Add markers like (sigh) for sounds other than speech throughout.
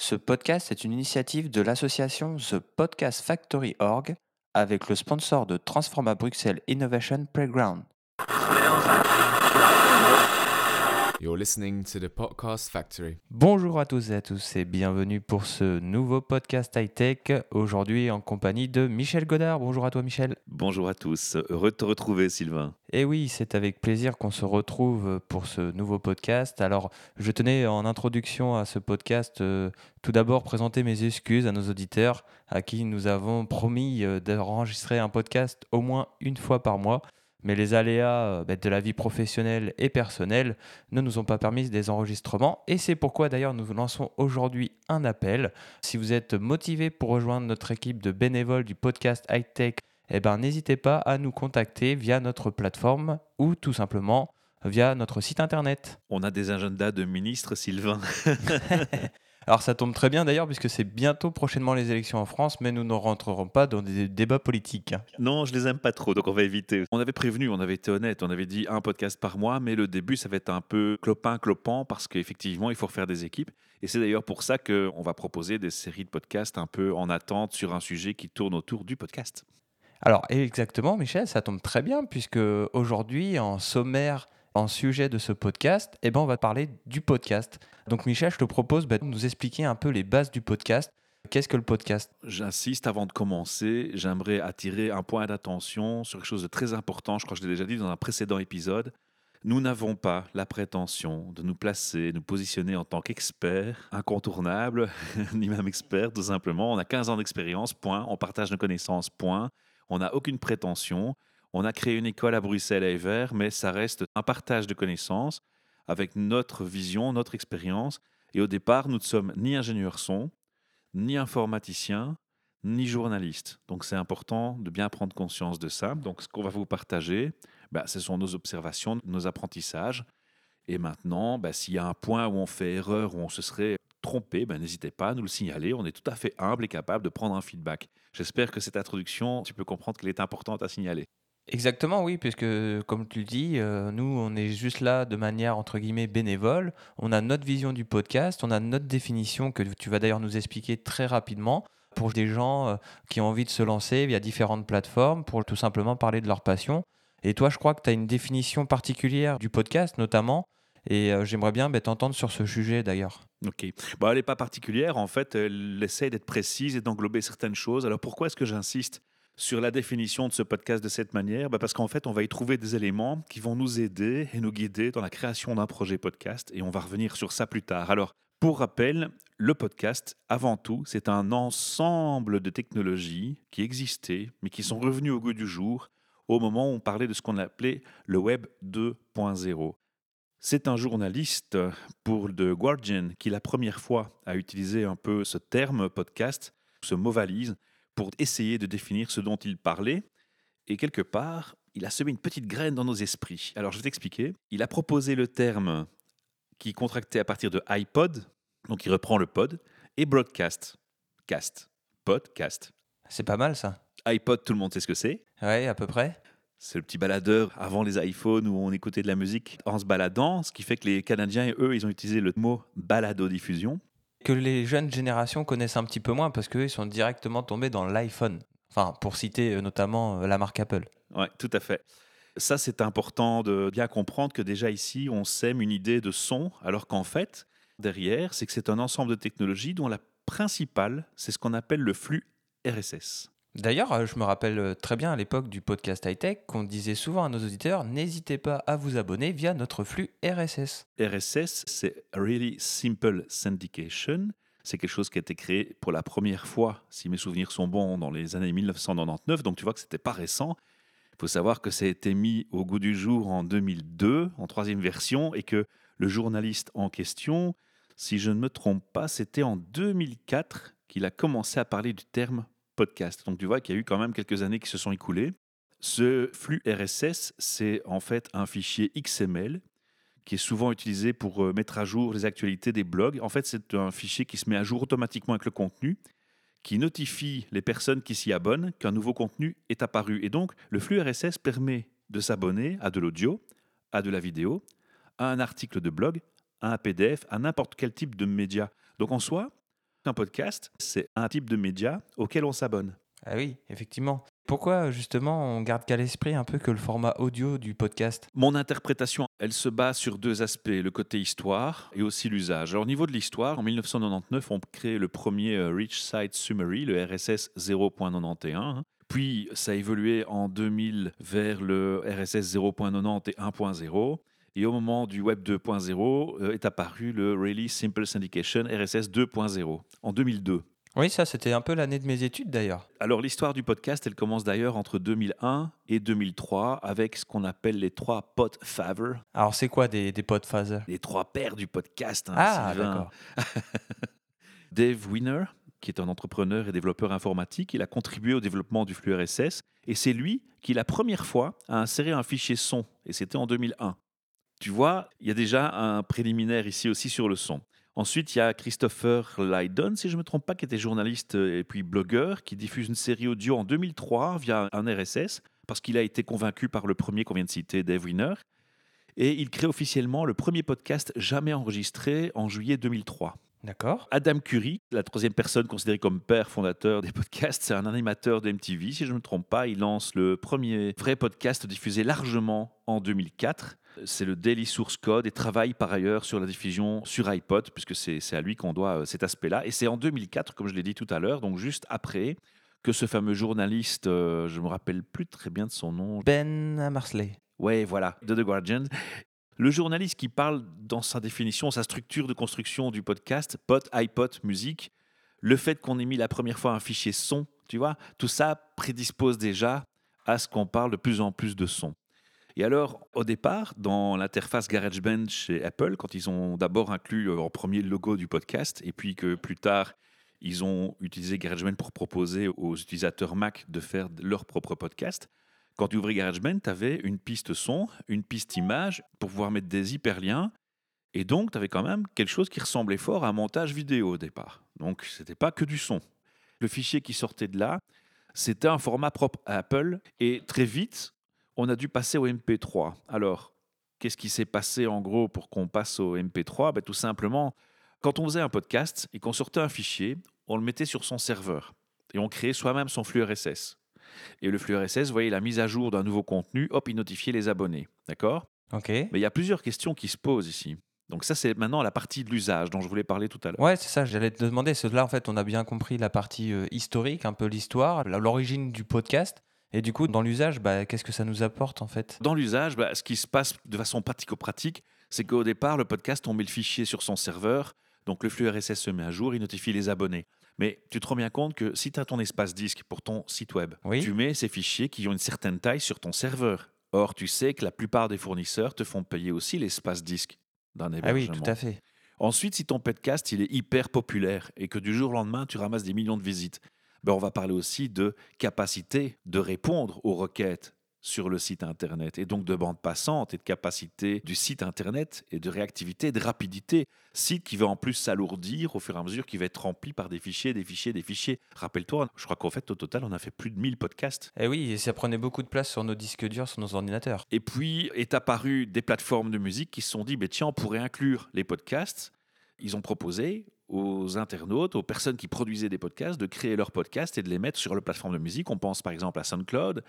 Ce podcast est une initiative de l'association The Podcast Factory Org avec le sponsor de Transforma Bruxelles Innovation Playground. You're listening to the Podcast Factory. Bonjour à tous et à tous et bienvenue pour ce nouveau podcast high-tech. Aujourd'hui en compagnie de Michel Godard. Bonjour à toi Michel. Bonjour à tous, heureux de te retrouver Sylvain. Et oui, c'est avec plaisir qu'on se retrouve pour ce nouveau podcast. Alors, je tenais en introduction à ce podcast euh, tout d'abord présenter mes excuses à nos auditeurs à qui nous avons promis euh, d'enregistrer un podcast au moins une fois par mois. Mais les aléas euh, bah, de la vie professionnelle et personnelle ne nous ont pas permis des enregistrements. Et c'est pourquoi d'ailleurs nous vous lançons aujourd'hui un appel. Si vous êtes motivé pour rejoindre notre équipe de bénévoles du podcast High Tech, eh ben, n'hésitez pas à nous contacter via notre plateforme ou tout simplement via notre site internet. On a des agendas de ministres, Sylvain. (laughs) Alors ça tombe très bien d'ailleurs puisque c'est bientôt prochainement les élections en France, mais nous ne rentrerons pas dans des débats politiques. non, je les aime pas trop, donc on va éviter. On avait prévenu, on avait été honnête, on avait dit un podcast par mois, mais le début, ça va être un peu clopin-clopant parce qu'effectivement, il faut refaire des équipes. Et c'est d'ailleurs pour ça qu'on va proposer des séries de podcasts un peu en attente sur un sujet qui tourne autour du podcast. Alors exactement Michel, ça tombe très bien puisque aujourd'hui en sommaire, en sujet de ce podcast, eh ben, on va parler du podcast. Donc Michel, je te propose bah, de nous expliquer un peu les bases du podcast. Qu'est-ce que le podcast? J'insiste avant de commencer, j'aimerais attirer un point d'attention sur quelque chose de très important. Je crois que je l'ai déjà dit dans un précédent épisode. Nous n'avons pas la prétention de nous placer, nous positionner en tant qu'experts incontournables, (laughs) ni même experts, tout simplement. On a 15 ans d'expérience, point. On partage nos connaissances, point. On n'a aucune prétention. On a créé une école à Bruxelles à Evert, mais ça reste un partage de connaissances avec notre vision, notre expérience. Et au départ, nous ne sommes ni ingénieurs son, ni informaticiens, ni journalistes. Donc c'est important de bien prendre conscience de ça. Donc ce qu'on va vous partager, bah, ce sont nos observations, nos apprentissages. Et maintenant, bah, s'il y a un point où on fait erreur, où on se serait trompé, bah, n'hésitez pas à nous le signaler. On est tout à fait humble et capable de prendre un feedback. J'espère que cette introduction, tu peux comprendre qu'elle est importante à signaler. Exactement, oui, puisque comme tu le dis, euh, nous, on est juste là de manière, entre guillemets, bénévole. On a notre vision du podcast, on a notre définition que tu vas d'ailleurs nous expliquer très rapidement pour des gens euh, qui ont envie de se lancer via différentes plateformes pour tout simplement parler de leur passion. Et toi, je crois que tu as une définition particulière du podcast, notamment, et euh, j'aimerais bien bah, t'entendre sur ce sujet d'ailleurs. Ok. Bon, elle n'est pas particulière. En fait, elle essaie d'être précise et d'englober certaines choses. Alors pourquoi est-ce que j'insiste sur la définition de ce podcast de cette manière Bah, Parce qu'en fait, on va y trouver des éléments qui vont nous aider et nous guider dans la création d'un projet podcast. Et on va revenir sur ça plus tard. Alors, pour rappel, le podcast, avant tout, c'est un ensemble de technologies qui existaient, mais qui sont revenues au goût du jour au moment où on parlait de ce qu'on appelait le Web 2.0. C'est un journaliste pour The Guardian qui, la première fois, a utilisé un peu ce terme podcast, ce mot valise, pour essayer de définir ce dont il parlait. Et quelque part, il a semé une petite graine dans nos esprits. Alors, je vais t'expliquer. Il a proposé le terme qui contractait à partir de iPod, donc il reprend le pod, et broadcast. Cast. Podcast. C'est pas mal ça iPod, tout le monde sait ce que c'est. Ouais, à peu près. C'est le petit baladeur avant les iPhones où on écoutait de la musique en se baladant, ce qui fait que les Canadiens, eux, ils ont utilisé le mot balado-diffusion. Que les jeunes générations connaissent un petit peu moins parce qu'eux, sont directement tombés dans l'iPhone. Enfin, pour citer euh, notamment euh, la marque Apple. Ouais, tout à fait. Ça, c'est important de bien comprendre que déjà ici, on sème une idée de son, alors qu'en fait, derrière, c'est que c'est un ensemble de technologies dont la principale, c'est ce qu'on appelle le flux RSS. D'ailleurs, euh, je me rappelle euh, très bien à l'époque du podcast high-tech qu'on disait souvent à nos auditeurs n'hésitez pas à vous abonner via notre flux RSS. RSS, c'est Really Simple Syndication. C'est quelque chose qui a été créé pour la première fois, si mes souvenirs sont bons, dans les années 1999. Donc tu vois que c'était pas récent. Il faut savoir que ça a été mis au goût du jour en 2002, en troisième version, et que le journaliste en question, si je ne me trompe pas, c'était en 2004 qu'il a commencé à parler du terme podcast. Donc tu vois qu'il y a eu quand même quelques années qui se sont écoulées. Ce flux RSS, c'est en fait un fichier XML qui est souvent utilisé pour euh, mettre à jour les actualités des blogs. En fait, c'est un fichier qui se met à jour automatiquement avec le contenu, qui notifie les personnes qui s'y abonnent qu'un nouveau contenu est apparu. Et donc, le flux RSS permet de s'abonner à de l'audio, à de la vidéo, à un article de blog, à un PDF, à n'importe quel type de média. Donc en soi, qu'un podcast, c'est un type de média auquel on s'abonne. Ah oui, effectivement. Pourquoi justement on garde qu'à l'esprit un peu que le format audio du podcast? Mon interprétation, elle se base sur deux aspects, le côté histoire et aussi l'usage. Alors au niveau de l'histoire, en 1999, on crée le premier euh, Rich Site Summary, le RSS 0.91. Puis ça a évolué en 2000 vers le RSS 0.90 et 1.0. Et au moment du Web 2.0 euh, est apparu le Really Simple Syndication RSS 2.0 en 2002. Oui, ça c'était un peu l'année de mes études d'ailleurs. Alors l'histoire du podcast, elle commence d'ailleurs entre 2001 et 2003 avec ce qu'on appelle les trois podfathers, Alors c'est quoi des, des podphasers les trois pères du podcast. hein, Ah d'accord. (laughs) Dave Wiener, qui est un entrepreneur et développeur informatique, il a contribué au développement du flux RSS et c'est lui qui, la première fois, a inséré un fichier son et c'était en 2001. Tu vois, il y a déjà un préliminaire ici aussi sur le son. Ensuite, il y a Christopher Lydon, si je ne me trompe pas, qui était journaliste et puis blogueur, qui diffuse une série audio en 2003 via un RSS, parce qu'il a été convaincu par le premier qu'on vient de citer, Dave Wiener. Et il crée officiellement le premier podcast jamais enregistré en juillet 2003. D'accord. Adam Curry, la troisième personne considérée comme père fondateur des podcasts, c'est un animateur de MTV, si je ne me trompe pas. Il lance le premier vrai podcast diffusé largement en 2004. C'est le Daily Source Code et travaille par ailleurs sur la diffusion sur iPod, puisque c'est à lui qu'on doit euh, cet aspect-là. Et c'est en 2004, comme je l'ai dit tout à l'heure, donc juste après, que ce fameux journaliste, euh, je me rappelle plus très bien de son nom, Ben Marsley. Ouais, voilà, de The Guardian. Le journaliste qui parle dans sa définition, sa structure de construction du podcast, pod, iPod, musique, le fait qu'on ait mis la première fois un fichier son, tu vois, tout ça prédispose déjà à ce qu'on parle de plus en plus de son. Et alors, au départ, dans l'interface GarageBand chez Apple, quand ils ont d'abord inclus euh, en premier le logo du podcast, et puis que plus tard, ils ont utilisé GarageBand pour proposer aux utilisateurs Mac de faire leur propre podcast, quand tu ouvrais GarageBand, tu avais une piste son, une piste image pour pouvoir mettre des hyperliens. Et donc, tu avais quand même quelque chose qui ressemblait fort à un montage vidéo au départ. Donc, ce n'était pas que du son. Le fichier qui sortait de là, c'était un format propre à Apple. Et très vite, on a dû passer au MP3. Alors, qu'est-ce qui s'est passé en gros pour qu'on passe au MP3 Ben, Tout simplement, quand on faisait un podcast et qu'on sortait un fichier, on le mettait sur son serveur. Et on créait soi-même son flux RSS. Et le flux RSS, vous voyez la mise à jour d'un nouveau contenu, hop, il notifiait les abonnés. D'accord? Ok. Mais il y a plusieurs questions qui se posent ici. Donc ça, c'est maintenant la partie de l'usage dont je voulais parler tout à l'heure. Ouais, c'est ça, j'allais te demander. Là, en fait, on a bien compris la partie euh, historique, un peu l'histoire, l'origine du podcast. Et du coup, dans l'usage, bah, qu'est-ce que ça nous apporte en fait? Dans l'usage, bah, ce qui se passe de façon pratico-pratique, c'est qu'au départ, le podcast, on met le fichier sur son serveur, donc le flux RSS se met à jour, il notifie les abonnés. Mais tu te rends bien compte que si tu as ton espace disque pour ton site web, Oui. tu mets ces fichiers qui ont une certaine taille sur ton serveur. Or, tu sais que la plupart des fournisseurs te font payer aussi l'espace disque d'un Ah hébergement. oui, tout à fait. Ensuite, si ton podcast il est hyper populaire et que du jour au lendemain, tu ramasses des millions de visites, ben, on va parler aussi de capacité de répondre aux requêtes sur le site Internet et donc de bande passante et de capacité du site Internet et de réactivité, de rapidité. Site qui va en plus s'alourdir au fur et à mesure qu'il va être rempli par des fichiers, des fichiers, des fichiers. Rappelle-toi, je crois qu'en fait, au total, on a fait plus de 1000 podcasts. Et oui, et ça prenait beaucoup de place sur nos disques durs, sur nos ordinateurs. Et puis est apparu des plateformes de musique qui se sont dit, ben tiens, on pourrait inclure les podcasts. Ils ont proposé aux internautes, aux personnes qui produisaient des podcasts, de créer leurs podcasts et de les mettre sur les plateformes de musique. On pense par exemple à SoundCloud,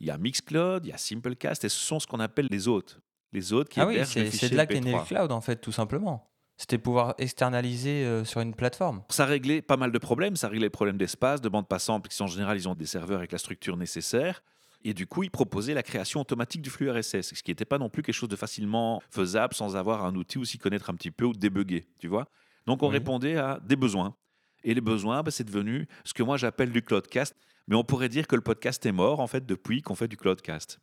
il y a Mixcloud, il y a Simplecast, et ce sont ce qu'on appelle les hôtes. Les hôtes qui ah oui, les c'est de là qu'est né le MP3. cloud en fait, tout simplement. C'était pouvoir externaliser euh, sur une plateforme. Ça réglait pas mal de problèmes. Ça réglait le problème d'espace, de bande passante, parce qu'en général, ils ont des serveurs avec la structure nécessaire. Et du coup, ils proposaient la création automatique du flux RSS, ce qui n'était pas non plus quelque chose de facilement faisable sans avoir un outil ou s'y connaître un petit peu ou débugger, tu vois. Donc, on Oui. répondait à des besoins. Et les besoins, bah, c'est devenu ce que moi j'appelle du cloudcast. Mais on pourrait dire que le podcast est mort, en fait, depuis qu'on fait du cloudcast.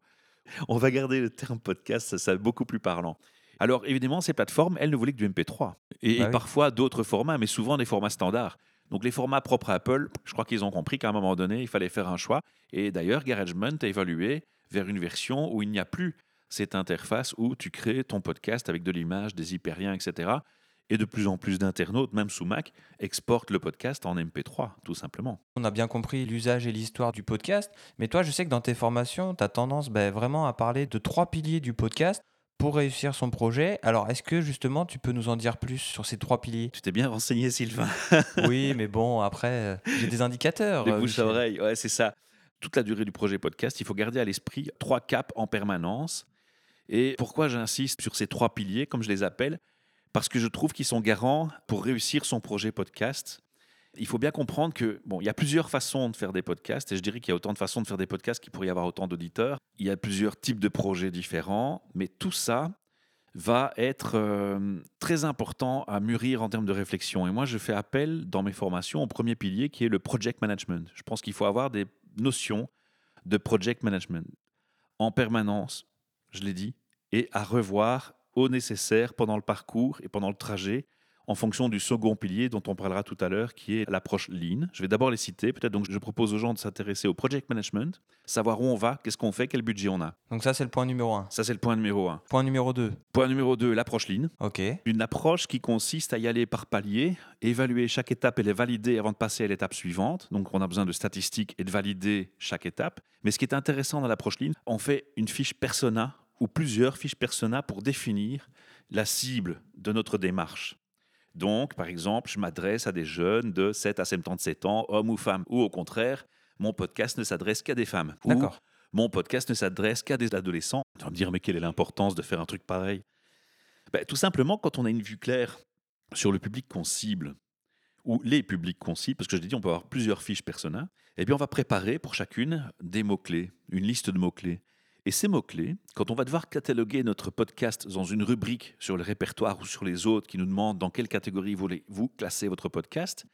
On va garder le terme podcast, ça, ça est beaucoup plus parlant. Alors, évidemment, ces plateformes, elles ne voulaient que du MP3. Et, Bah et parfois d'autres formats, mais souvent des formats standards. Donc, les formats propres à Apple, je crois qu'ils ont compris qu'à un moment donné, il fallait faire un choix. Et d'ailleurs, GarageBand a évalué vers une version où il n'y a plus cette interface où tu crées ton podcast avec de l'image, des hyperliens, etc. Et de plus en plus d'internautes, même sous Mac, exportent le podcast en MP3, tout simplement. On a bien compris l'usage et l'histoire du podcast, mais toi, je sais que dans tes formations, tu as tendance ben, vraiment à parler de trois piliers du podcast pour réussir son projet. Alors, est-ce que justement, tu peux nous en dire plus sur ces trois piliers? Tu t'es bien renseigné, Sylvain. (laughs) Oui, mais bon, après, euh, j'ai des indicateurs. Les euh, bouche à oreille, ouais, c'est ça. Toute la durée du projet podcast, il faut garder à l'esprit trois caps en permanence. Et pourquoi j'insiste sur ces trois piliers, comme je les appelle? Parce que je trouve qu'ils sont garants pour réussir son projet podcast. Il faut bien comprendre que bon, il y a plusieurs façons de faire des podcasts, et je dirais qu'il y a autant de façons de faire des podcasts qu'il pourrait y avoir autant d'auditeurs. Il y a plusieurs types de projets différents, mais tout ça va être euh, très important à mûrir en termes de réflexion. Et moi, je fais appel dans mes formations au premier pilier qui est le project management. Je pense qu'il faut avoir des notions de project management en permanence, je l'ai dit, et à revoir au nécessaire pendant le parcours et pendant le trajet en fonction du second pilier dont on parlera tout à l'heure, qui est l'approche lean. Je vais d'abord les citer, peut-être donc je propose aux gens de s'intéresser au project management, savoir où on va, qu'est-ce qu'on fait, quel budget on a. Donc ça, c'est le point numéro un. Ça, c'est le point numéro un. Point numéro 2. Point numéro 2, l'approche lean. Ok. Une approche qui consiste à y aller par palier, évaluer chaque étape et les valider avant de passer à l'étape suivante. Donc on a besoin de statistiques et de valider chaque étape. Mais ce qui est intéressant dans l'approche lean, on fait une fiche persona ou plusieurs fiches persona pour définir la cible de notre démarche. Donc, par exemple, je m'adresse à des jeunes de 7 à 77 ans, hommes ou femmes, ou au contraire, mon podcast ne s'adresse qu'à des femmes. D'accord. mon podcast ne s'adresse qu'à des adolescents. Tu vas me dire, mais quelle est l'importance de faire un truc pareil? Ben, Tout simplement, quand on a une vue claire sur le public qu'on cible, ou les publics qu'on cible, parce que je l'ai dit, on peut avoir plusieurs fiches persona, eh bien, on va préparer pour chacune des mots-clés, une liste de mots-clés. Et ces mots-clés, quand on va devoir cataloguer notre podcast dans une rubrique sur le répertoire ou sur les autres qui nous demandent dans quelle catégorie voulez-vous classer votre podcast,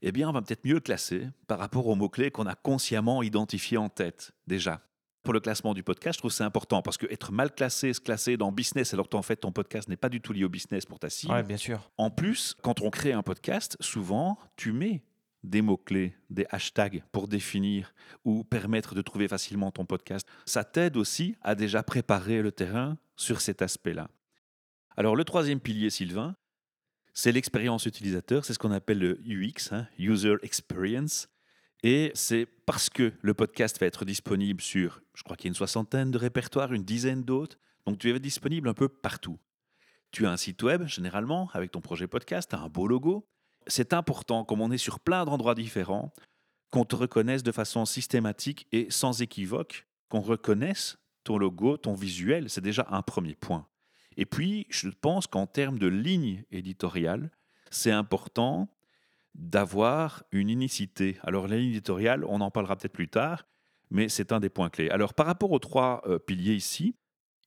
eh bien, on va peut-être mieux le classer par rapport aux mots-clés qu'on a consciemment identifiés en tête déjà. Pour le classement du podcast, je trouve c'est important parce que être mal classé, se classer dans business alors qu'en fait ton podcast n'est pas du tout lié au business pour ta cible. Ouais, bien sûr. En plus, quand on crée un podcast, souvent, tu mets des mots-clés, des hashtags pour définir ou permettre de trouver facilement ton podcast. Ça t'aide aussi à déjà préparer le terrain sur cet aspect-là. Alors le troisième pilier, Sylvain, c'est l'expérience utilisateur, c'est ce qu'on appelle le UX, hein, User Experience. Et c'est parce que le podcast va être disponible sur, je crois qu'il y a une soixantaine de répertoires, une dizaine d'autres, donc tu es disponible un peu partout. Tu as un site web, généralement, avec ton projet podcast, tu as un beau logo. C'est important, comme on est sur plein d'endroits différents, qu'on te reconnaisse de façon systématique et sans équivoque, qu'on reconnaisse ton logo, ton visuel, c'est déjà un premier point. Et puis, je pense qu'en termes de ligne éditoriale, c'est important d'avoir une unicité. Alors, la ligne éditoriale, on en parlera peut-être plus tard, mais c'est un des points clés. Alors, par rapport aux trois euh, piliers ici,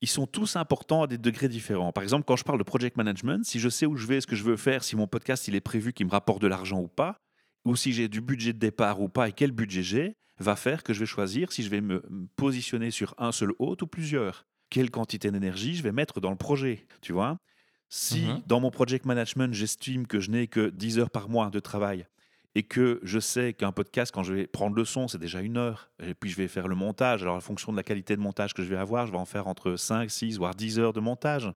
ils sont tous importants à des degrés différents. Par exemple, quand je parle de project management, si je sais où je vais, ce que je veux faire, si mon podcast il est prévu qu'il me rapporte de l'argent ou pas, ou si j'ai du budget de départ ou pas et quel budget j'ai, va faire que je vais choisir si je vais me positionner sur un seul hôte ou plusieurs. Quelle quantité d'énergie je vais mettre dans le projet, tu vois? Si Mhm. dans mon project management, j'estime que je n'ai que 10 heures par mois de travail et que je sais qu'un podcast, quand je vais prendre le son, c'est déjà une heure, et puis je vais faire le montage, alors en fonction de la qualité de montage que je vais avoir, je vais en faire entre 5, 6, voire 10 heures de montage,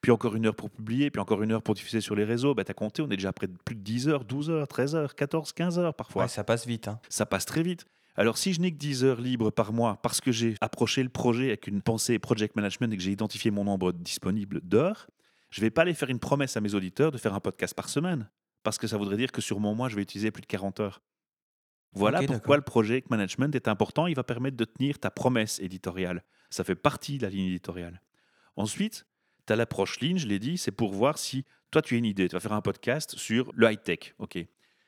puis encore une heure pour publier, puis encore une heure pour diffuser sur les réseaux, bah, tu as compté, on est déjà près de plus de 10 heures, 12 heures, 13 heures, 14, 15 heures parfois Ouais, ça passe vite. hein. ça passe très vite. Alors si je n'ai que 10 heures libres par mois parce que j'ai approché le projet avec une pensée project management et que j'ai identifié mon nombre disponible d'heures, je ne vais pas aller faire une promesse à mes auditeurs de faire un podcast par semaine parce que ça voudrait dire que sur mon mois, je vais utiliser plus de 40 heures. Voilà pourquoi le project management est important. Il va permettre de tenir ta promesse éditoriale. Ça fait partie de la ligne éditoriale. Ensuite, tu as l'approche ligne, je l'ai dit, c'est pour voir si toi tu as une idée, tu vas faire un podcast sur le high-tech. ok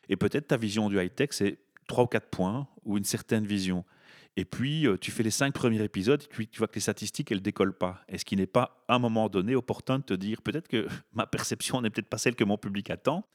Et peut-être ta vision du high-tech, c'est trois ou quatre points ou une certaine vision. Et puis, euh, tu fais les cinq premiers épisodes et tu vois que les statistiques, elles décollent pas. Est-ce qu'il n'est pas, à un moment donné, opportun de te dire peut-être que (laughs) ma perception n'est peut-être pas celle que mon public attend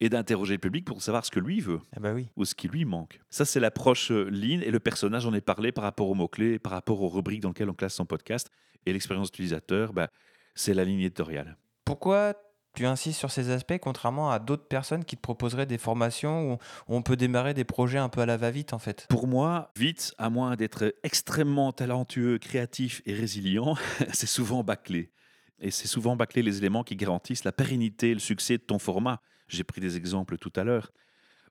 et d'interroger le public pour savoir ce que lui veut Ah bah oui. ou ce qui lui manque. Ça, c'est l'approche euh, lean et le personnage, j'en ai parlé par rapport aux mots-clés, par rapport aux rubriques dans lesquelles on classe son podcast. Et l'expérience utilisateur, bah, c'est la ligne éditoriale. Pourquoi tu insistes sur ces aspects, contrairement à d'autres personnes qui te proposeraient des formations où on peut démarrer des projets un peu à la va-vite, en fait? Pour moi, vite, à moins d'être extrêmement talentueux, créatif et résilient, (laughs) c'est souvent bâclé. Et c'est souvent bâclé les éléments qui garantissent la pérennité et le succès de ton format. J'ai pris des exemples tout à l'heure.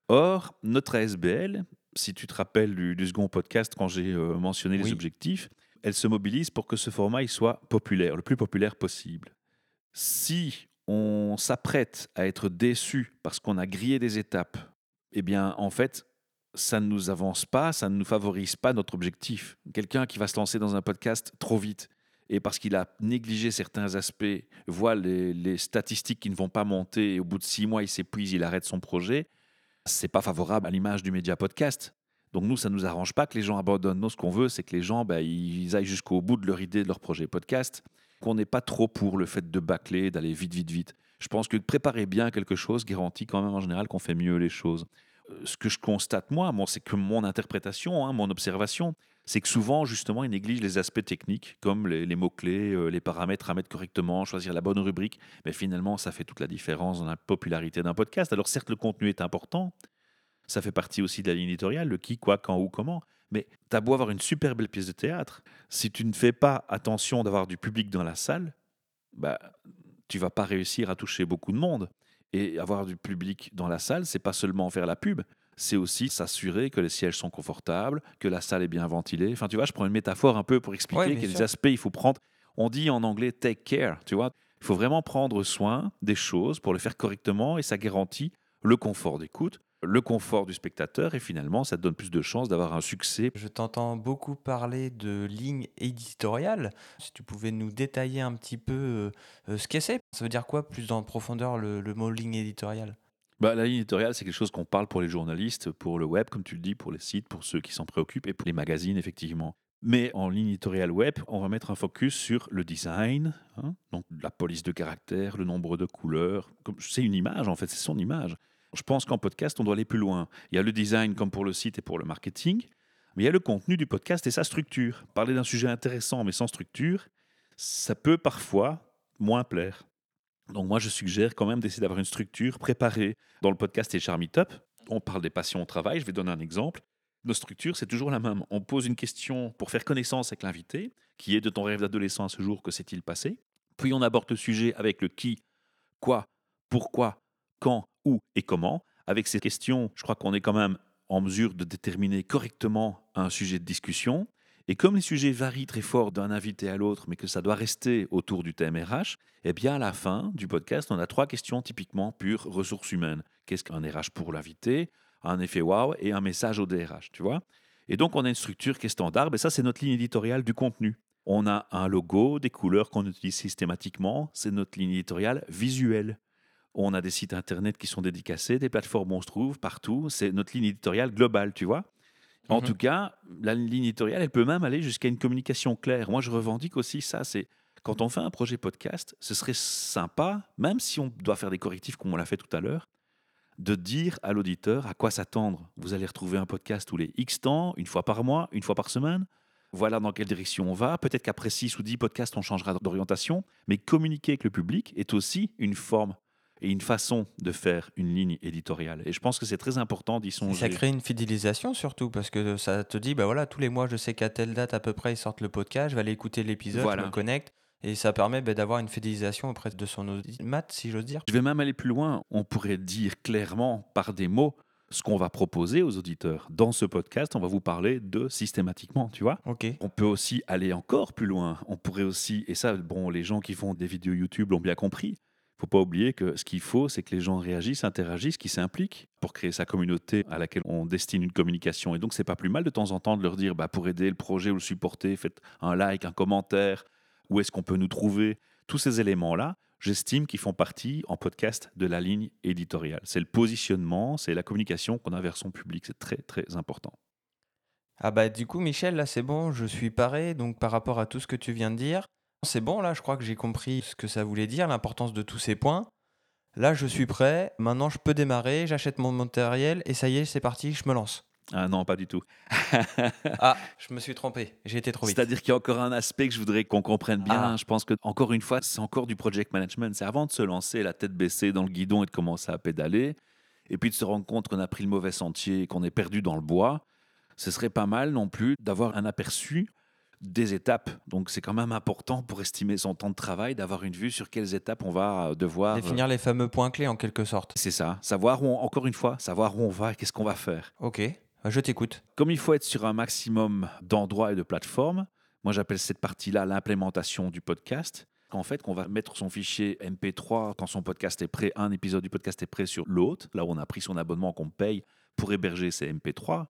Or, notre ASBL, si tu te rappelles du, du second podcast quand j'ai euh, mentionné les objectifs, elle se mobilise pour que ce format il soit populaire, le plus populaire possible. Si on s'apprête à être déçu parce qu'on a grillé des étapes, eh bien, en fait, ça ne nous avance pas, ça ne nous favorise pas notre objectif. Quelqu'un qui va se lancer dans un podcast trop vite et parce qu'il a négligé certains aspects, voit les, statistiques qui ne vont pas monter et au bout de six mois, il s'épuise, il arrête son projet, c'est pas favorable à l'image du média podcast. Donc nous, ça nous arrange pas que les gens abandonnent. Nous, ce qu'on veut, c'est que les gens, bah, ils aillent jusqu'au bout de leur idée, de leur projet podcast. Qu'on n'est pas trop pour le fait de bâcler, d'aller vite, vite, vite. Je pense que préparer bien quelque chose garantit quand même en général qu'on fait mieux les choses. Ce que je constate moi, c'est que mon interprétation, hein, mon observation, c'est que souvent, justement, ils négligent les aspects techniques, comme les, les mots-clés, euh, les paramètres à mettre correctement, choisir la bonne rubrique. Mais finalement, ça fait toute la différence dans la popularité d'un podcast. Alors certes, le contenu est important, ça fait partie aussi de la ligne éditoriale, le qui, quoi, quand, où, comment. Mais t'as beau avoir une super belle pièce de théâtre, si tu ne fais pas attention d'avoir du public dans la salle, bah, tu vas pas réussir à toucher beaucoup de monde. Et avoir du public dans la salle, c'est pas seulement faire la pub, c'est aussi s'assurer que les sièges sont confortables, que la salle est bien ventilée. Enfin, tu vois, je prends une métaphore un peu pour expliquer Ouais, quels aspects il faut prendre. On dit en anglais take care, tu vois. Il faut vraiment prendre soin des choses pour le faire correctement et ça garantit le confort d'écoute, le confort du spectateur et finalement, ça te donne plus de chances d'avoir un succès. Je t'entends beaucoup parler de ligne éditoriale. Si tu pouvais nous détailler un petit peu euh, euh, ce qu'est c'est. Ça veut dire quoi plus en profondeur le, le mot ligne éditoriale? Bah, la ligne éditoriale, c'est quelque chose qu'on parle pour les journalistes, pour le web, comme tu le dis, pour les sites, pour ceux qui s'en préoccupent et pour les magazines, effectivement. Mais en ligne éditoriale web, on va mettre un focus sur le design, hein, donc la police de caractère, le nombre de couleurs. C'est une image, en fait, c'est son image. Je pense qu'en podcast, on doit aller plus loin. Il y a le design comme pour le site et pour le marketing, mais il y a le contenu du podcast et sa structure. Parler d'un sujet intéressant mais sans structure, ça peut parfois moins plaire. Donc moi, je suggère quand même d'essayer d'avoir une structure préparée. Dans le podcast et Charmy Top, on parle des passions au travail. Je vais donner un exemple. Nos structures, c'est toujours la même. On pose une question pour faire connaissance avec l'invité, qui est de ton rêve d'adolescent à ce jour, que s'est-il passé? Puis on aborde le sujet avec le qui, quoi, pourquoi, quand, où et comment. Avec ces questions, je crois qu'on est quand même en mesure de déterminer correctement un sujet de discussion. Et comme les sujets varient très fort d'un invité à l'autre, mais que ça doit rester autour du thème RH, eh bien à la fin du podcast, on a trois questions typiquement pure ressources humaines. Qu'est-ce qu'un RH pour l'invité Un effet wow et un message au DRH, tu vois? Et donc on a une structure qui est standard, et ça c'est notre ligne éditoriale du contenu. On a un logo, des couleurs qu'on utilise systématiquement, c'est notre ligne éditoriale visuelle. On a des sites internet qui sont dédicacés, des plateformes où on se trouve partout, c'est notre ligne éditoriale globale, tu vois en Mhm. tout cas, la ligne éditoriale, elle peut même aller jusqu'à une communication claire. Moi, je revendique aussi ça. C'est quand on fait un projet podcast, ce serait sympa, même si on doit faire des correctifs comme on l'a fait tout à l'heure, de dire à l'auditeur à quoi s'attendre. Vous allez retrouver un podcast tous les X temps, une fois par mois, une fois par semaine. Voilà dans quelle direction on va. Peut-être qu'après 6 ou 10 podcasts, on changera d'orientation. Mais communiquer avec le public est aussi une forme et une façon de faire une ligne éditoriale. Et je pense que c'est très important d'y songer. ça crée une fidélisation surtout parce que ça te dit bah voilà tous les mois je sais qu'à telle date à peu près ils sortent le podcast, je vais aller écouter l'épisode, Voilà. je me connecte et ça permet bah, d'avoir une fidélisation auprès de son audimat si j'ose dire. Je vais même aller plus loin. On pourrait dire clairement par des mots ce qu'on va proposer aux auditeurs. Dans ce podcast, on va vous parler de systématiquement, tu vois. On peut aussi aller encore plus loin. On pourrait aussi, et ça, bon, les gens qui font des vidéos YouTube l'ont bien compris. Faut pas oublier que ce qu'il faut, c'est que les gens réagissent, interagissent, qu'ils s'impliquent pour créer sa communauté à laquelle on destine une communication. Et donc, c'est pas plus mal de temps en temps de leur dire, bah, pour aider le projet ou le supporter, faites un like, un commentaire. Où est-ce qu'on peut nous trouver? Tous ces éléments-là, j'estime qu'ils font partie en podcast de la ligne éditoriale. C'est le positionnement, c'est la communication qu'on a vers son public. C'est très, très important. Ah bah du coup Michel là c'est bon, je suis paré donc par rapport à tout ce que tu viens de dire, c'est bon là je crois que j'ai compris ce que ça voulait dire, l'importance de tous ces points. Là je suis prêt, maintenant je peux démarrer, j'achète mon matériel et ça y est c'est parti, je me lance. Ah non, pas du tout. (laughs) Ah, je me suis trompé, j'ai été trop vite. C'est-à-dire qu'il y a encore un aspect que je voudrais qu'on comprenne bien. Ah. Je pense que, encore une fois, c'est encore du project management. C'est avant de se lancer la tête baissée dans le guidon et de commencer à pédaler, et puis de se rendre compte qu'on a pris le mauvais sentier et qu'on est perdu dans le bois. Ce serait pas mal non plus d'avoir un aperçu des étapes. Donc c'est quand même important pour estimer son temps de travail d'avoir une vue sur quelles étapes on va devoir. Définir les fameux points clés en quelque sorte. C'est ça. Savoir où on- encore une fois, savoir où on va et qu'est-ce qu'on va faire. Ok, je t'écoute. Comme il faut être sur un maximum d'endroits et de plateformes, Moi, j'appelle cette partie-là l'implémentation du podcast. En fait, qu'on va mettre son fichier MP3 quand son podcast est prêt, un épisode du podcast est prêt sur l'autre, là où on a pris son abonnement qu'on paye pour héberger ces MP3.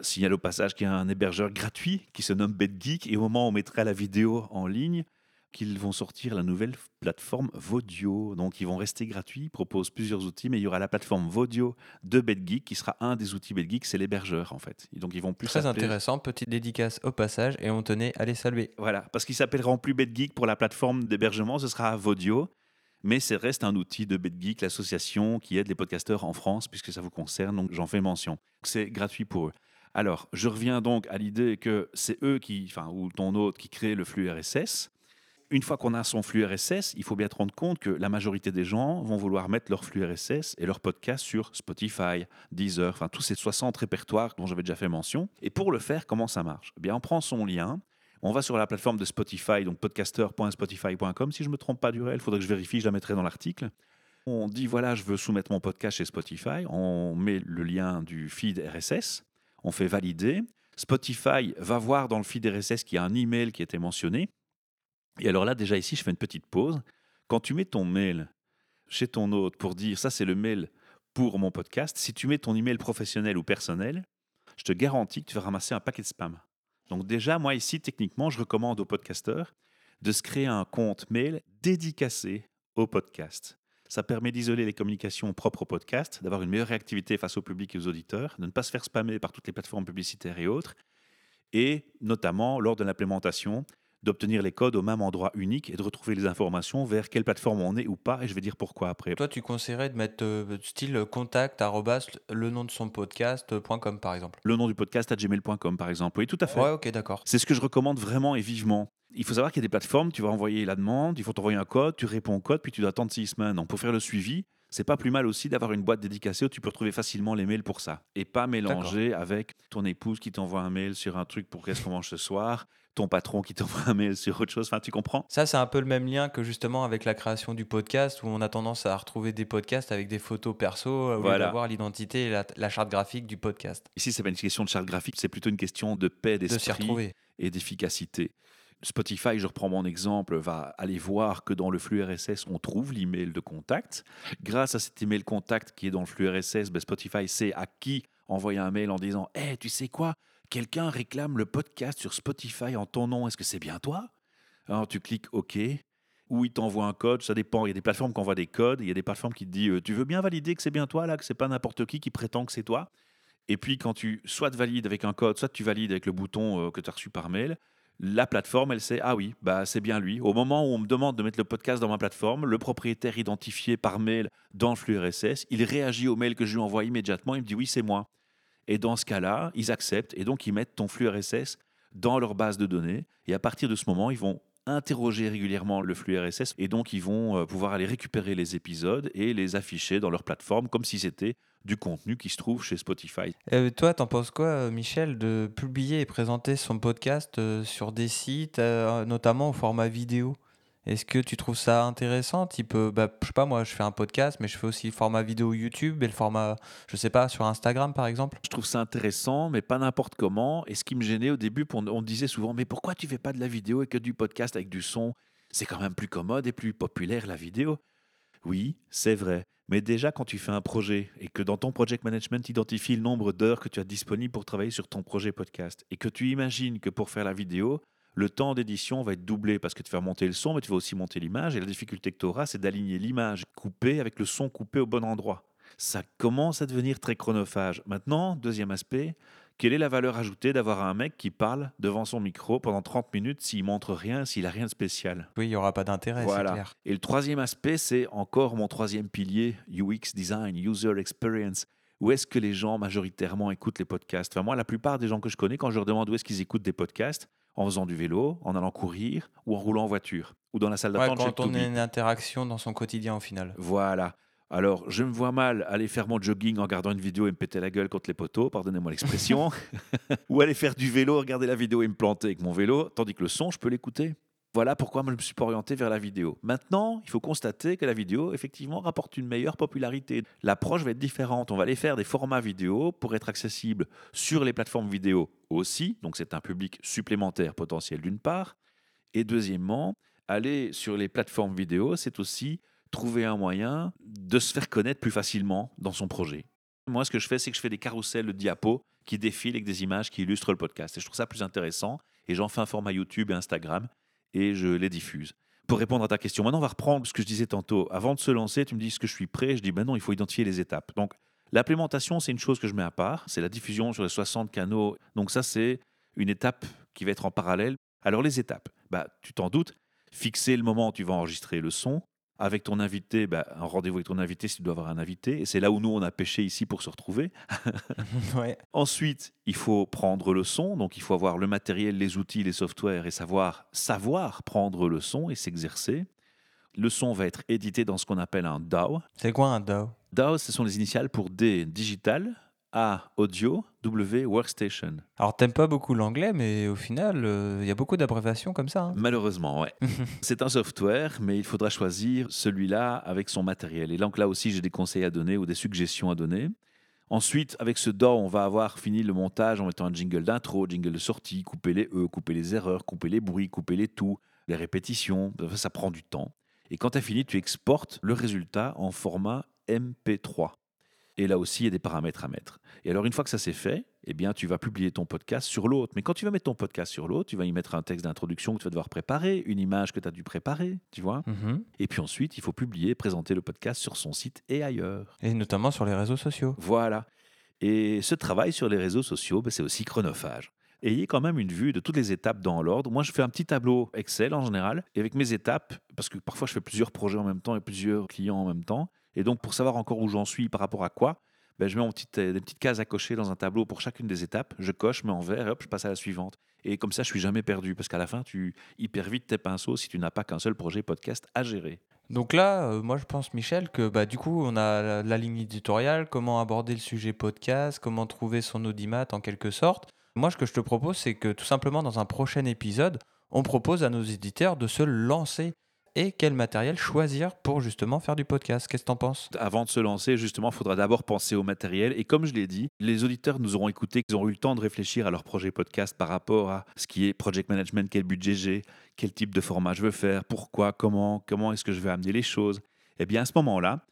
Signale au passage qu'il y a un hébergeur gratuit qui se nomme BetGeek et au moment où on mettra la vidéo en ligne, qu'ils vont sortir la nouvelle plateforme Vodio. Donc, ils vont rester gratuits, ils proposent plusieurs outils, mais il y aura la plateforme Vodio de BetGeek qui sera un des outils BetGeek, c'est l'hébergeur en fait. Et donc, ils vont plus Très intéressant, petite dédicace au passage et on tenait à les saluer. Voilà, parce qu'ils s'appelleront plus BetGeek pour la plateforme d'hébergement, ce sera Vodio. Mais ça reste un outil de BetGeek, l'association qui aide les podcasteurs en France, puisque ça vous concerne, donc j'en fais mention. C'est gratuit pour eux. Alors, je reviens donc à l'idée que c'est eux qui, enfin, ou ton hôte qui crée le flux RSS. Une fois qu'on a son flux RSS, il faut bien te rendre compte que la majorité des gens vont vouloir mettre leur flux RSS et leur podcast sur Spotify, Deezer, enfin tous ces 60 répertoires dont j'avais déjà fait mention. Et pour le faire, comment ça marche? Eh bien, on prend son lien, on va sur la plateforme de Spotify, donc podcaster.spotify.com. Si je ne me trompe pas d'URL, il faudrait que je vérifie, je la mettrai dans l'article. On dit voilà, je veux soumettre mon podcast chez Spotify. On met le lien du feed RSS. On fait valider. Spotify va voir dans le feed RSS qu'il y a un email qui été mentionné. Et alors là, déjà ici, je fais une petite pause. Quand tu mets ton mail chez ton hôte pour dire ça, c'est le mail pour mon podcast, si tu mets ton email professionnel ou personnel, je te garantis que tu vas ramasser un paquet de spam. Donc déjà, moi ici, techniquement, je recommande aux podcasteurs de se créer un compte mail dédicacé au podcast. Ça permet d'isoler les communications propres au podcast, d'avoir une meilleure réactivité face au public et aux auditeurs, de ne pas se faire spammer par toutes les plateformes publicitaires et autres, et notamment lors de l'implémentation, d'obtenir les codes au même endroit unique et de retrouver les informations vers quelle plateforme on est ou pas, et je vais dire pourquoi après. Toi, tu conseillerais de mettre euh, style contact arrobas, le nom de son podcast.com par exemple. Le nom du podcast à gmail.com par exemple. Oui, tout à fait. Ouais, ok, d'accord. C'est ce que je recommande vraiment et vivement. Il faut savoir qu'il y a des plateformes, tu vas envoyer la demande, il faut t'envoyer un code, tu réponds au code, puis tu dois attendre six semaines. Donc pour faire le suivi, c'est pas plus mal aussi d'avoir une boîte dédicacée où tu peux retrouver facilement les mails pour ça. Et pas mélanger avec ton épouse qui t'envoie un mail sur un truc pour qu'est-ce qu'on mange ce soir, ton patron qui t'envoie un mail sur autre chose. Enfin, tu comprends? Ça, c'est un peu le même lien que justement avec la création du podcast où on a tendance à retrouver des podcasts avec des photos perso euh, au lieu Voilà. d'avoir l'identité et la, la charte graphique du podcast. Ici, c'est pas une question de charte graphique, c'est plutôt une question de paix d'esprit. et d'efficacité. Spotify, je reprends mon exemple, va aller voir que dans le flux RSS, on trouve l'email de contact. Grâce à cet email contact qui est dans le flux RSS, ben Spotify sait à qui envoyer un mail en disant Hé, tu sais quoi? Quelqu'un réclame le podcast sur Spotify en ton nom, est-ce que c'est bien toi? Alors tu cliques OK. Ou il t'envoie un code, ça dépend. Il y a des plateformes qui envoient des codes, il y a des plateformes qui te disent euh, Tu veux bien valider que c'est bien toi, là, que c'est pas n'importe qui qui prétend que c'est toi? Et puis, quand tu soit valides avec un code, soit tu valides avec le bouton euh, que tu as reçu par mail, la plateforme, elle sait, ah oui, bah, c'est bien lui. Au moment où on me demande de mettre le podcast dans ma plateforme, le propriétaire identifié par mail dans le flux RSS, il réagit au mail que je lui envoie immédiatement, il me dit oui, c'est moi. Et dans ce cas-là, ils acceptent et donc ils mettent ton flux RSS dans leur base de données. Et à partir de ce moment, ils vont interroger régulièrement le flux RSS et donc ils vont euh, pouvoir aller récupérer les épisodes et les afficher dans leur plateforme comme si c'était du contenu qui se trouve chez Spotify. Euh, toi, t'en penses quoi, euh, Michel, de publier et présenter son podcast euh, sur des sites, notamment au format vidéo? Est-ce que tu trouves ça intéressant Type, euh, bah, je sais pas, moi, je fais un podcast, mais je fais aussi le format vidéo YouTube et le format, je sais pas, sur Instagram, par exemple? Je trouve ça intéressant, mais pas n'importe comment. Et ce qui me gênait au début, on, disait souvent, mais pourquoi tu fais pas de la vidéo et que du podcast avec du son? C'est quand même plus commode et plus populaire la vidéo. Oui, c'est vrai. Mais déjà, quand tu fais un projet et que dans ton project management, tu identifies le nombre d'heures que tu as disponible pour travailler sur ton projet podcast et que tu imagines que pour faire la vidéo, le temps d'édition va être doublé parce que tu vas monter le son, mais tu vas aussi monter l'image. Et la difficulté que tu auras, c'est d'aligner l'image coupée avec le son coupé au bon endroit. Ça commence à devenir très chronophage. Maintenant, deuxième aspect, quelle est la valeur ajoutée d'avoir un mec qui parle devant son micro pendant 30 minutes s'il montre rien, s'il a rien de spécial? Oui, il y aura pas d'intérêt, c'est Voilà. clair. Et le troisième aspect, c'est encore mon troisième pilier, UX Design, User Experience. Où est-ce que les gens majoritairement écoutent les podcasts? Enfin, Moi, la plupart des gens que je connais, quand je leur demande où est-ce qu'ils écoutent des podcasts, en faisant du vélo, en allant courir ou en roulant en voiture ou dans la salle Ouais, d'attente chez quand on a une interaction dans son quotidien au final. Voilà. Alors, je me vois mal aller faire mon jogging en regardant une vidéo et me péter la gueule contre les poteaux, pardonnez-moi l'expression, (laughs) ou aller faire du vélo, regarder la vidéo et me planter avec mon vélo, tandis que le son, je peux l'écouter. Voilà pourquoi je me suis orienté vers la vidéo. Maintenant, il faut constater que la vidéo, effectivement, rapporte une meilleure popularité. L'approche va être différente. On va aller faire des formats vidéo pour être accessible sur les plateformes vidéo aussi, donc c'est un public supplémentaire potentiel d'une part. Et deuxièmement, aller sur les plateformes vidéo, c'est aussi trouver un moyen de se faire connaître plus facilement dans son projet. Moi, ce que je fais, c'est que je fais des carousels de diapos qui défilent avec des images qui illustrent le podcast. Et je trouve ça plus intéressant. Et j'en fais un format YouTube et Instagram et je les diffuse. Pour répondre à ta question, maintenant, on va reprendre ce que je disais tantôt. Avant de se lancer, tu me dis ce que je suis prêt. Je dis, ben non, il faut identifier les étapes. Donc, l'implémentation, c'est une chose que je mets à part. C'est la diffusion sur les 60 canaux. Donc, ça, c'est une étape qui va être en parallèle. Alors, les étapes, bah, tu t'en doutes, fixer le moment où tu vas enregistrer le son, avec ton invité, bah, un rendez-vous avec ton invité si tu dois avoir un invité. Et c'est là où nous, on a pêché ici pour se retrouver. (laughs) Ouais. Ensuite, il faut prendre le son. Donc, il faut avoir le matériel, les outils, les softwares et savoir, savoir prendre le son et s'exercer. Le son va être édité dans ce qu'on appelle un DAW. C'est quoi un DAO DAW, ce sont les initiales pour D, digital, A, audio, W, workstation. Alors, t'aimes pas beaucoup l'anglais, mais au final, euh, il y a beaucoup d'abréviations comme ça. hein. Malheureusement, ouais. (laughs) C'est un software, mais il faudra choisir celui-là avec son matériel. Et donc là aussi, j'ai des conseils à donner ou des suggestions à donner. Ensuite, avec ce DAW, on va avoir fini le montage en mettant un jingle d'intro, jingle de sortie, couper les E, couper les erreurs, couper les bruits, couper les tout, les répétitions. Ça, ça prend du temps. Et quand tu as fini, tu exportes le résultat en format MP3. Et là aussi, il y a des paramètres à mettre. Et alors, une fois que ça c'est fait, eh bien, tu vas publier ton podcast sur l'autre. Mais quand tu vas mettre ton podcast sur l'autre, tu vas y mettre un texte d'introduction que tu vas devoir préparer, une image que tu as dû préparer, tu vois. Mhm. Et puis ensuite, il faut publier, présenter le podcast sur son site et ailleurs. Et notamment sur les réseaux sociaux. Voilà. Et ce travail sur les réseaux sociaux, ben, c'est aussi chronophage. Ayez quand même une vue de toutes les étapes dans l'ordre. Moi, je fais un petit tableau Excel en général, et avec mes étapes, parce que parfois je fais plusieurs projets en même temps et plusieurs clients en même temps. Et donc, pour savoir encore où j'en suis par rapport à quoi, ben, je mets euh, des petites cases à cocher dans un tableau pour chacune des étapes. Je coche, mets en vert, et hop, je passe à la suivante. Et comme ça, je suis jamais perdu, parce qu'à la fin, tu hyper vite tes pinceaux si tu n'as pas qu'un seul projet podcast à gérer. Donc là, euh, moi je pense, Michel, que bah, du coup, on a la ligne éditoriale, comment aborder le sujet podcast, comment trouver son audimat en quelque sorte. Moi, ce que je te propose, c'est que tout simplement, dans un prochain épisode, on propose à nos éditeurs de se lancer et quel matériel choisir pour justement faire du podcast. Qu'est-ce que t'en penses? Avant de se lancer, justement, il faudra d'abord penser au matériel. Et comme je l'ai dit, les auditeurs nous auront écoutés, ils auront eu le temps de réfléchir à leur projet podcast par rapport à ce qui est project management, quel budget j'ai, quel type de format je veux faire, pourquoi, comment, comment est-ce que je vais amener les choses. Eh bien, à ce moment-là,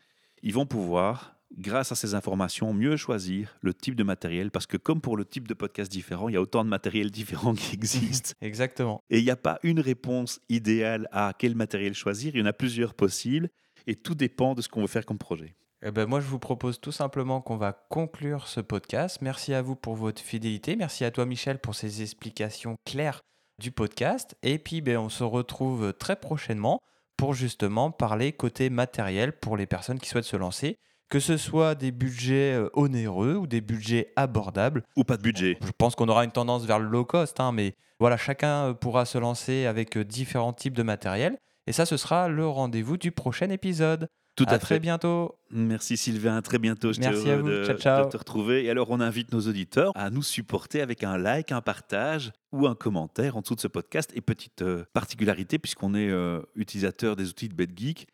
ils vont pouvoir, grâce à ces informations, mieux choisir le type de matériel. Parce que comme pour le type de podcast différent, il y a autant de matériel différent qui existe. (laughs) Exactement. Et il n'y a pas une réponse idéale à quel matériel choisir. Il y en a plusieurs possibles. Et tout dépend de ce qu'on veut faire comme projet. Eh ben, moi, je vous propose tout simplement qu'on va conclure ce podcast. Merci à vous pour votre fidélité. Merci à toi, Michel, pour ces explications claires du podcast. Et puis, ben, on se retrouve très prochainement pour justement parler côté matériel pour les personnes qui souhaitent se lancer, que ce soit des budgets euh, onéreux ou des budgets abordables. Ou pas de budget. Je pense qu'on aura une tendance vers le low cost, hein, mais voilà, chacun euh, pourra se lancer avec euh, différents types de matériel. Et ça, ce sera le rendez-vous du prochain épisode. Tout à à très fait. bientôt. Merci Sylvain, à très bientôt. J'étais Merci à vous. de, Ciao, ciao. de te retrouver. Et alors, on invite nos auditeurs à nous supporter avec un like, un partage ou un commentaire en dessous de ce podcast. Et petite euh, particularité, puisqu'on est euh, utilisateur des outils de BetGeek,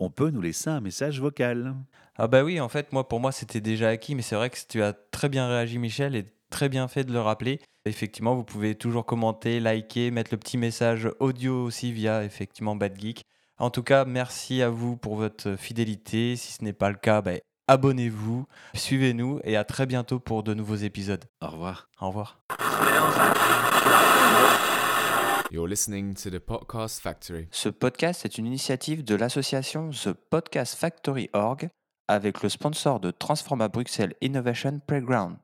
on peut nous laisser un message vocal. Ah bah oui, en fait, moi, pour moi, c'était déjà acquis, mais c'est vrai que tu as très bien réagi, Michel, et très bien fait de le rappeler. Effectivement, vous pouvez toujours commenter, liker, mettre le petit message audio aussi via, effectivement, Bad Geek. En tout cas, merci à vous pour votre fidélité. Si ce n'est pas le cas, bah, abonnez-vous, suivez-nous, et à très bientôt pour de nouveaux épisodes. Au revoir. Au revoir. You're listening to the Podcast Factory. Ce podcast est une initiative de l'association The Podcast Factory Org avec le sponsor de Transforma Bruxelles Innovation Playground.